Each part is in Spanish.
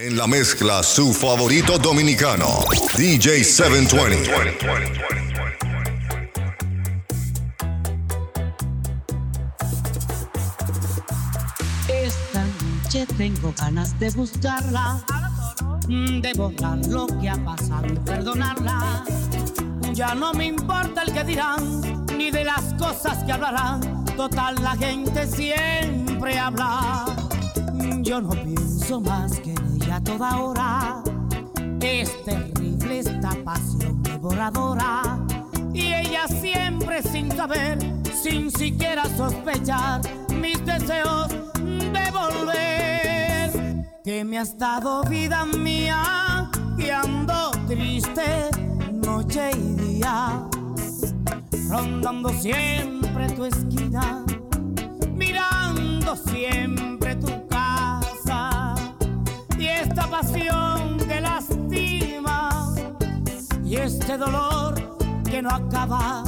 En la mezcla, su favorito dominicano, DJ 720. Esta noche tengo ganas de buscarla, mm, de borrar lo que ha pasado y perdonarla. Ya no me importa el que dirán, ni de las cosas que hablarán. Total, la gente siempre habla. Yo no pienso más que ella toda hora. Es terrible esta pasión devoradora. Y ella siempre sin saber, sin siquiera sospechar mis deseos de volver. Que me has dado vida mía y ando triste noche y día, rondando siempre tu esquina, mirando siempre tu esta pasión que lastima y este dolor que no acaba.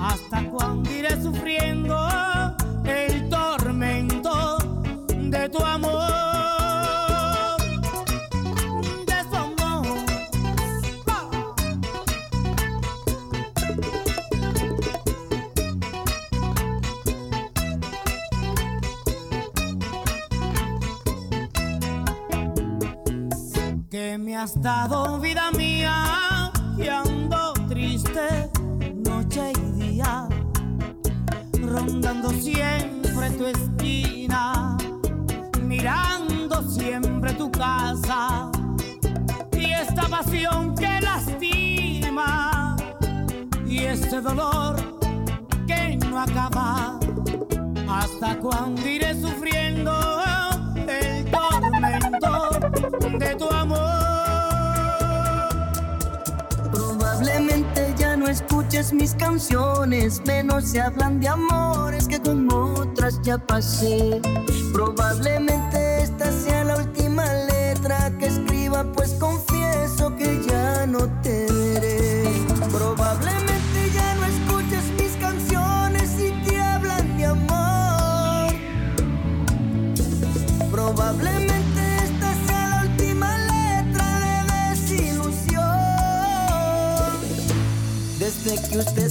¿Hasta cuando iré sufriendo has dado vida mía y ando triste noche y día, rondando siempre tu esquina, mirando siempre tu casa y esta pasión que lastima y este dolor que no acaba. ¿Hasta cuando iré sufriendo el tormento de tu amor? Probablemente ya no escuches mis canciones, menos se hablan de amores que con otras ya pasé. Probablemente Desde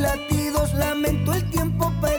latidos, lamento el tiempo perdido.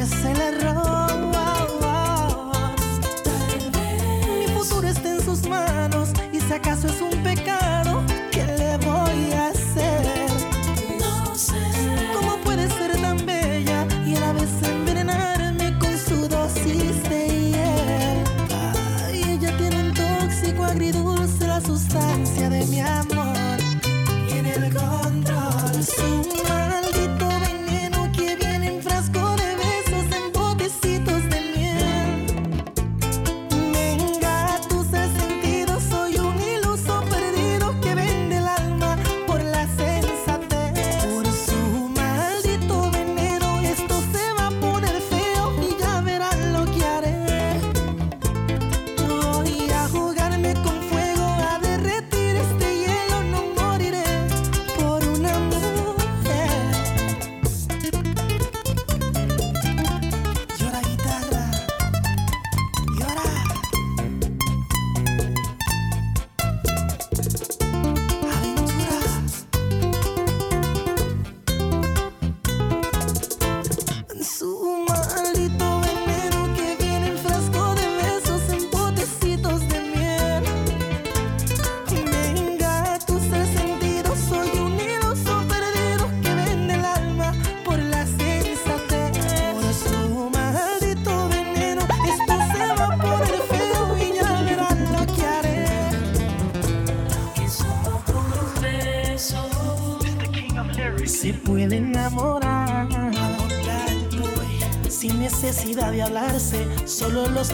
es el error.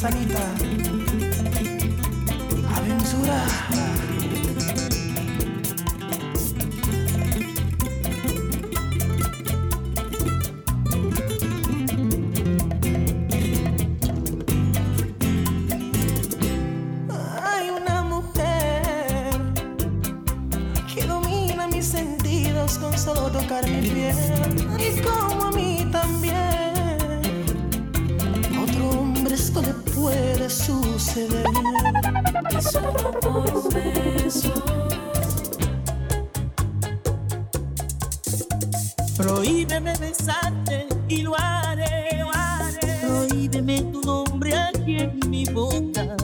sanita. Aventura. Hay una mujer que domina mis sentidos con solo tocar mi piel. Y como a mí también esto le puede suceder. Y solo por un. Prohíbeme besarte y lo haré, lo haré. Prohíbeme tu nombre aquí en mi boca.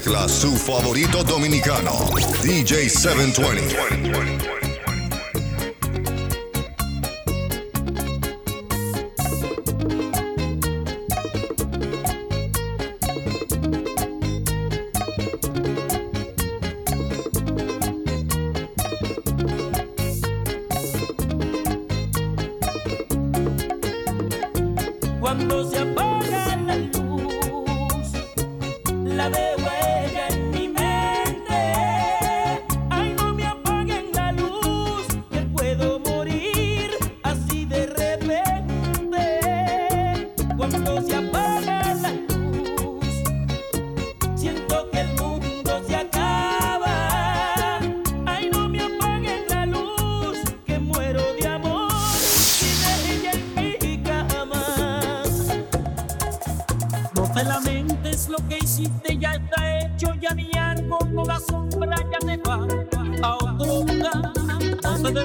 mezcla su favorito dominicano, DJ 720.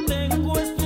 Me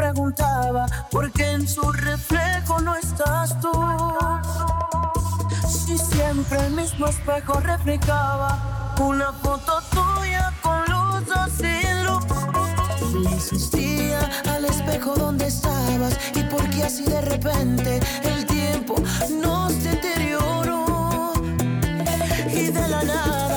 preguntaba por qué en su reflejo no estás tú. Si siempre el mismo espejo reflejaba una foto tuya con luz o sin luz. insistía al espejo donde estabas y por qué así de repente el tiempo nos deterioró. Y de la nada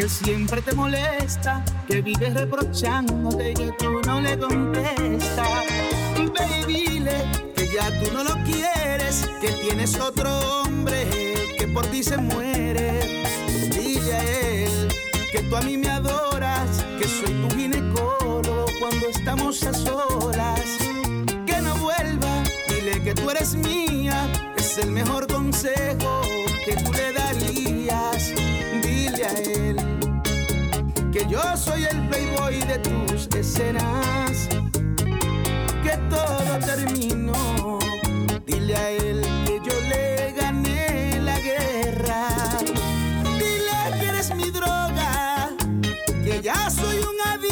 que siempre te molesta, que vives reprochándote y que tú no le contestas. Baby, dile que ya tú no lo quieres, que tienes otro hombre que por ti se muere. Dile a él que tú a mí me adoras, que soy tu ginecólogo cuando estamos a solas. Que no vuelva, dile que tú eres mía, es el mejor consejo que tú le darías que yo soy el playboy de tus escenas, que todo terminó. Dile a él que yo le gané la guerra. Dile que eres mi droga, que ya soy un adicto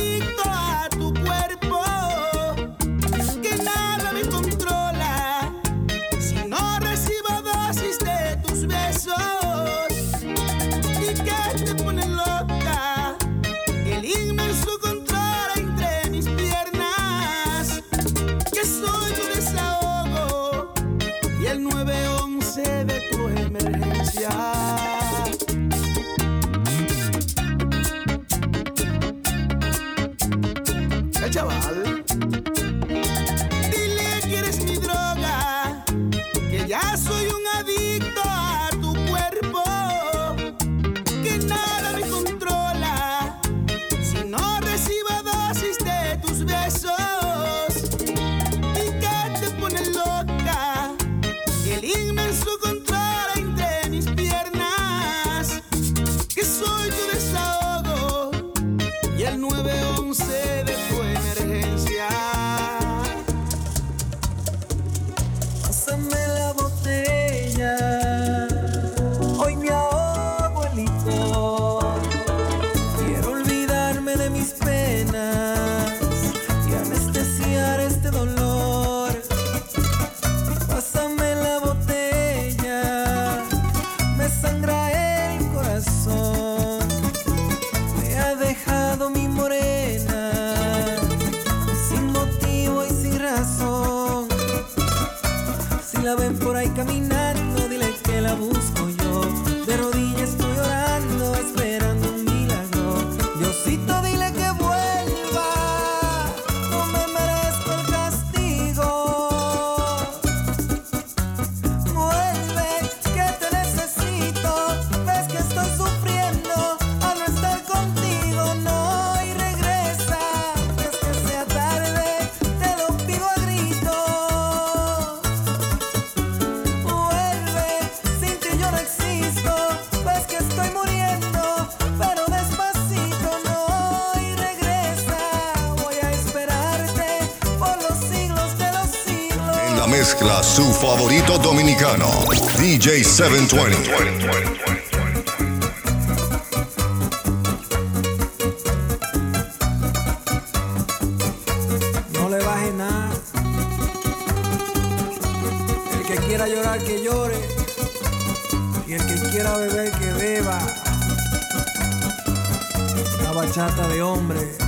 mezcla su favorito dominicano, DJ 720. No le baje nada. El que llore y el que quiera beber que beba. La bachata de hombre.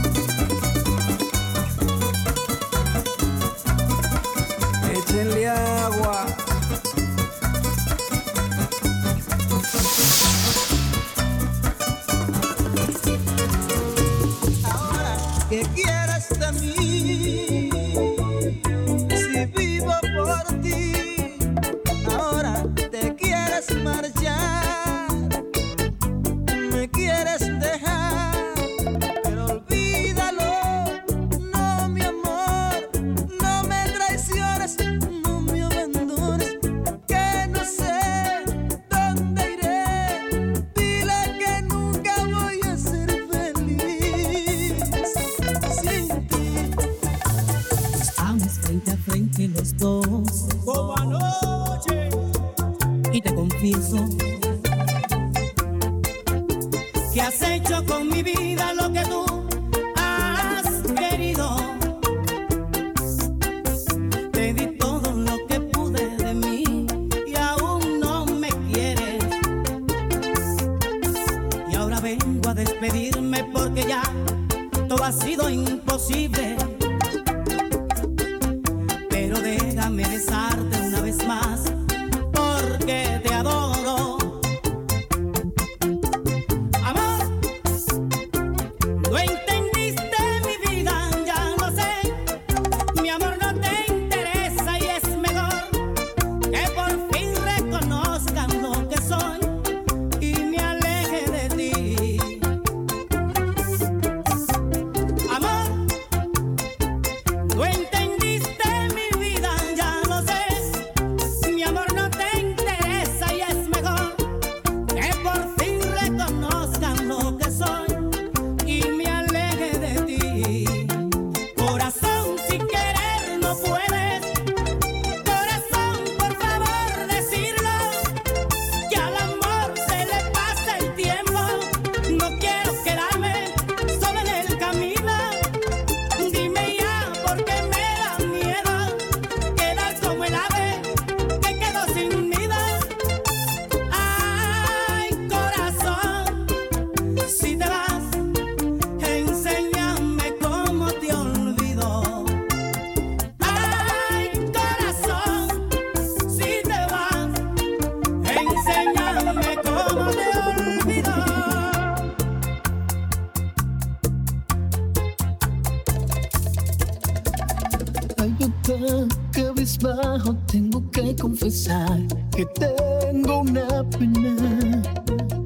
algo tan cabizbajo tengo que confesar que tengo una pena.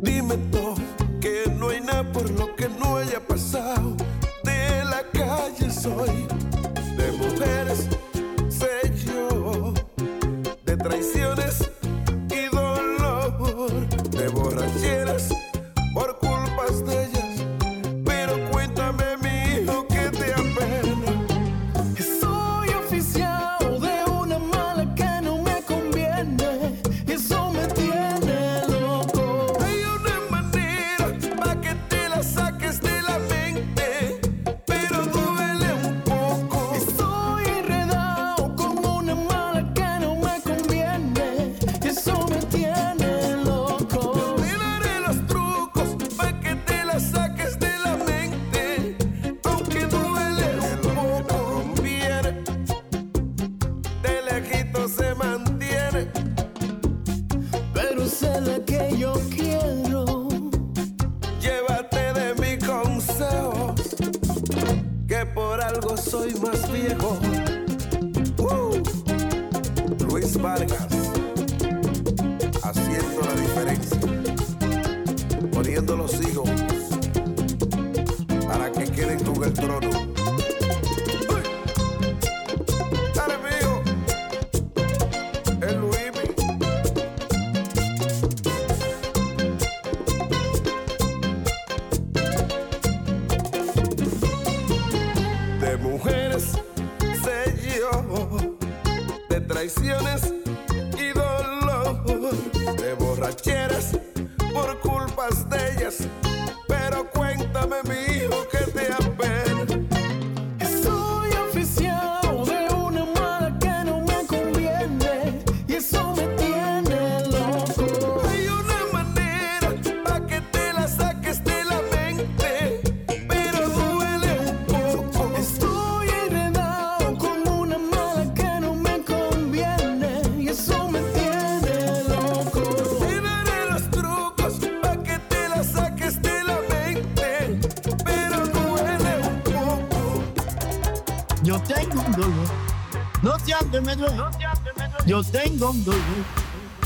Dime tú que no hay nada por lo que no haya pasado. De la calle soy. de la que yo quiero. Llévate de mis consejos, que por algo soy más viejo. Uh, Luis Vargas, haciendo la diferencia, poniendo los hijos para que queden con el trono. de me duele, yo tengo un dolor.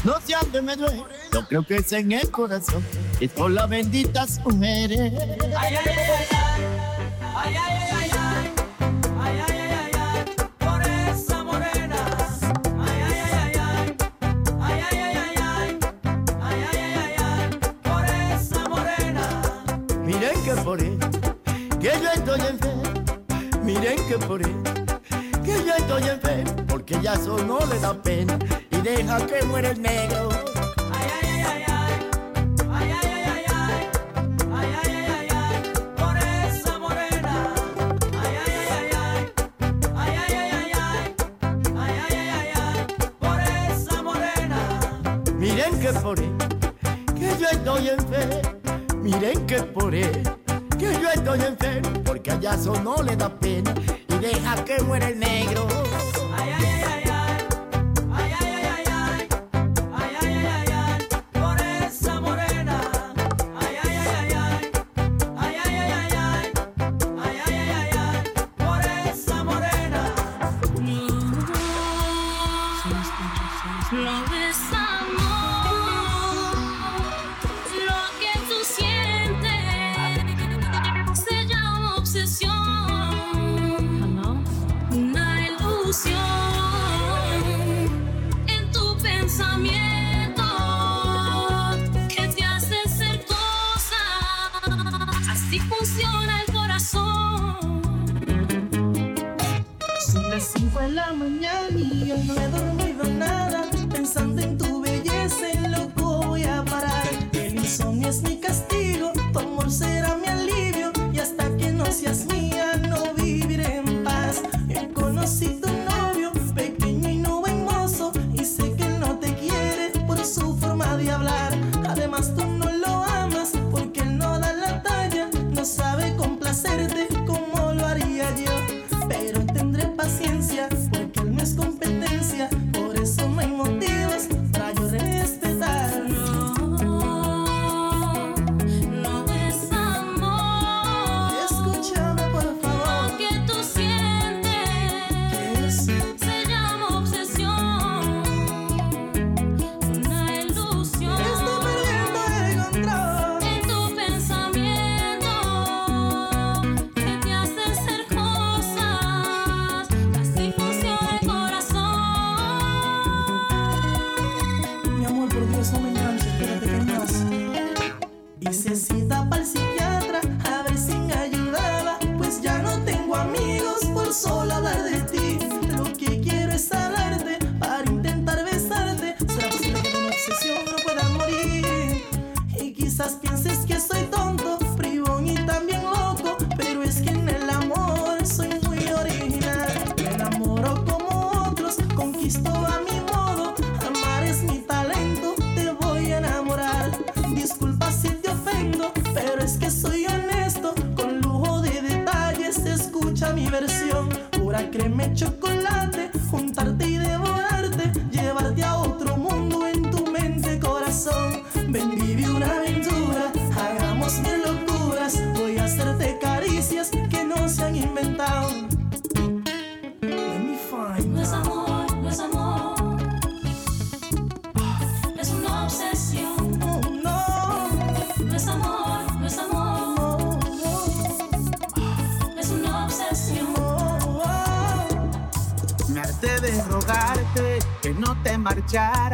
No sé dónde me duele, yo creo que es en el corazón, es por las benditas mujeres. Ay, ay, ay, no le da pena y deja que muera el negro. Miren que por que yo estoy enfermo. Miren que por que yo estoy enfermo. Porque a Yaso no le da pena y deja que muera el negro.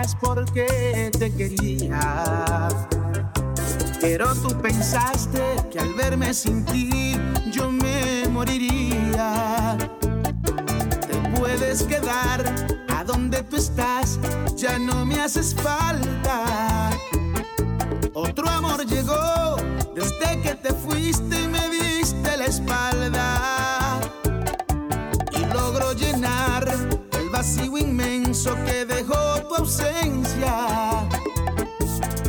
Marcharas porque te quería. Pero tú pensaste que al verme sin ti yo me moriría. Te puedes quedar a donde tú estás, ya no me haces falta. Otro amor llegó desde que te fuiste y me diste la espalda. Y logro llenar el vacío inmenso que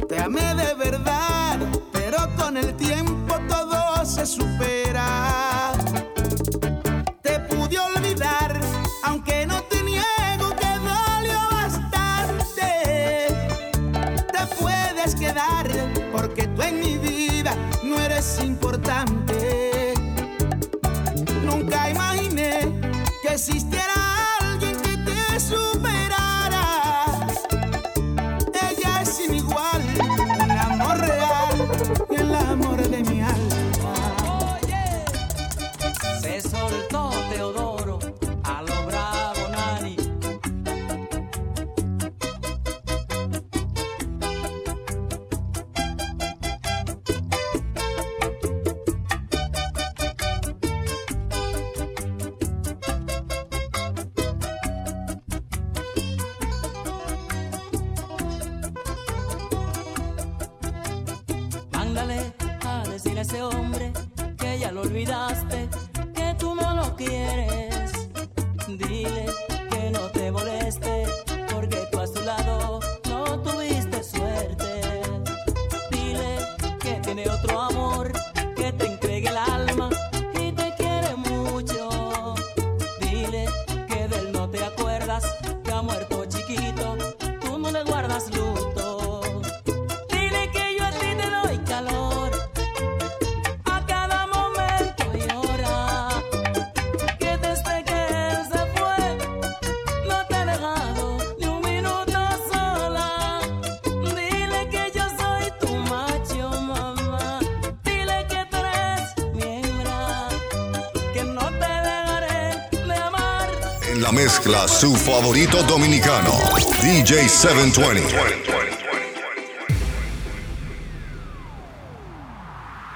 Te amé de verdad, pero con el tiempo todo se supera. Te pude olvidar, aunque no te niego que dolió bastante. Te puedes quedar, porque tú en mi vida no eres importante. Nunca imaginé que existiera Se soltó la mezcla, su favorito dominicano, DJ 720.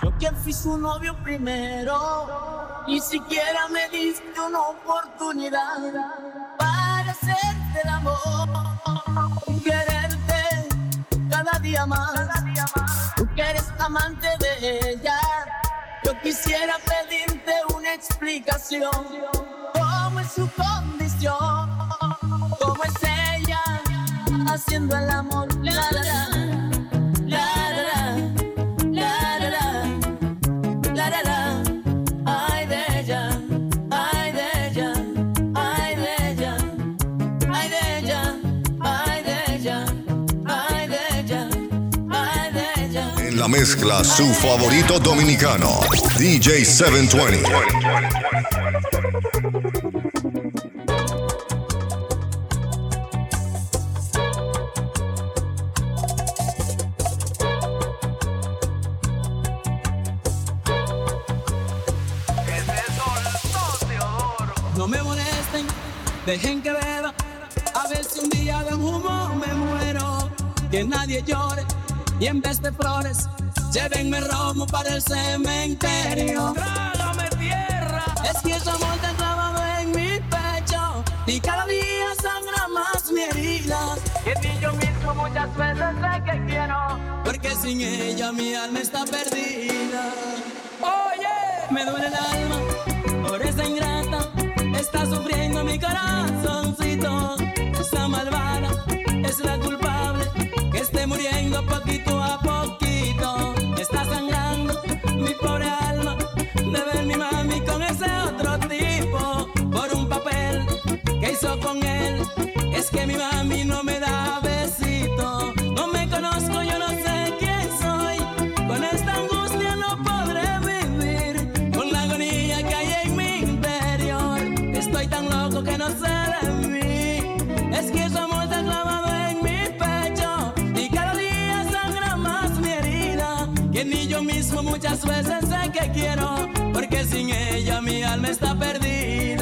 Yo que fui su novio primero, ni siquiera me diste una oportunidad para hacerte el amor, quererte cada día más. Tú que eres amante de ella, yo quisiera pedirte una explicación. ¿Cómo es su condición? ¿Cómo es ella haciendo el amor? La, la, la. La mezcla, su favorito dominicano, DJ 720. En vez de flores, llévenme romo para el cementerio. Trágame tierra. Es que ese amor te clavado en mi pecho. Y cada día sangra más mi herida. Que ni yo mismo muchas veces sé que quiero. Porque sin ella mi alma está perdida. Oye, me duele el alma por esa ingrata. Está sufriendo mi corazoncito. Esa malvada muchas veces sé que quiero. Porque sin ella mi alma está perdida.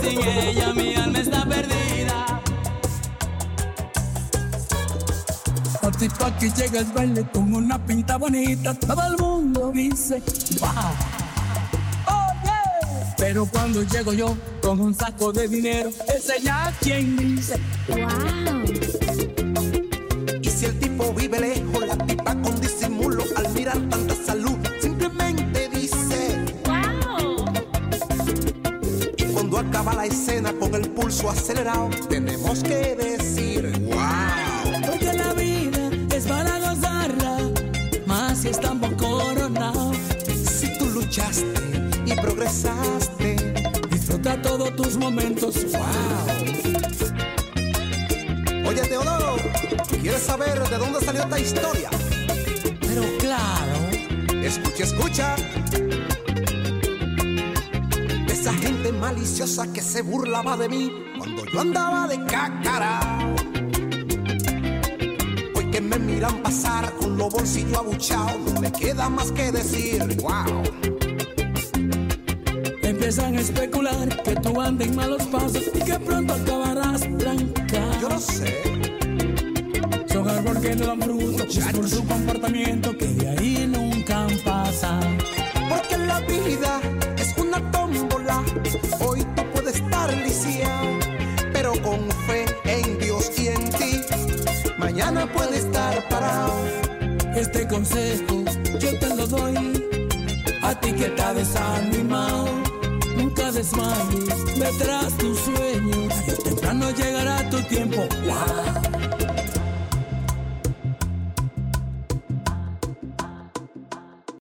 Sin ella mi alma está perdida. A ti pa' que llega el baile con una pinta bonita, todo el mundo dice, wow. Oye, pero cuando llego yo con un saco de dinero, ese ya quien dice, wow. Y si el tipo vive lejos, la pulso acelerado, tenemos que decir wow. Porque la vida es para gozarla, más si estamos coronados. Si tú luchaste y progresaste, disfruta todos tus momentos, wow. Oye, Teodoro, ¿quieres saber de dónde salió esta historia? Pero claro, Escucha, escucha. Maliciosa que se burlaba de mí cuando yo andaba de cácara. Hoy que me miran pasar con los bolsillos abuchados, no me queda más que decir, wow. empiezan a especular que tú andas en malos pasos y que pronto acabarás blanca. Yo lo sé. Son árbol que no dan fruto, es por su comportamiento que de ahí nunca pasan. Porque la vida. Hoy tú puedes estar lisiado, pero con fe en Dios y en ti, mañana puede estar parado. Este consejo yo te lo doy a ti que estás desanimado. Nunca desmayes detrás tus sueños. Temprano llegará tu tiempo. ¡Wow!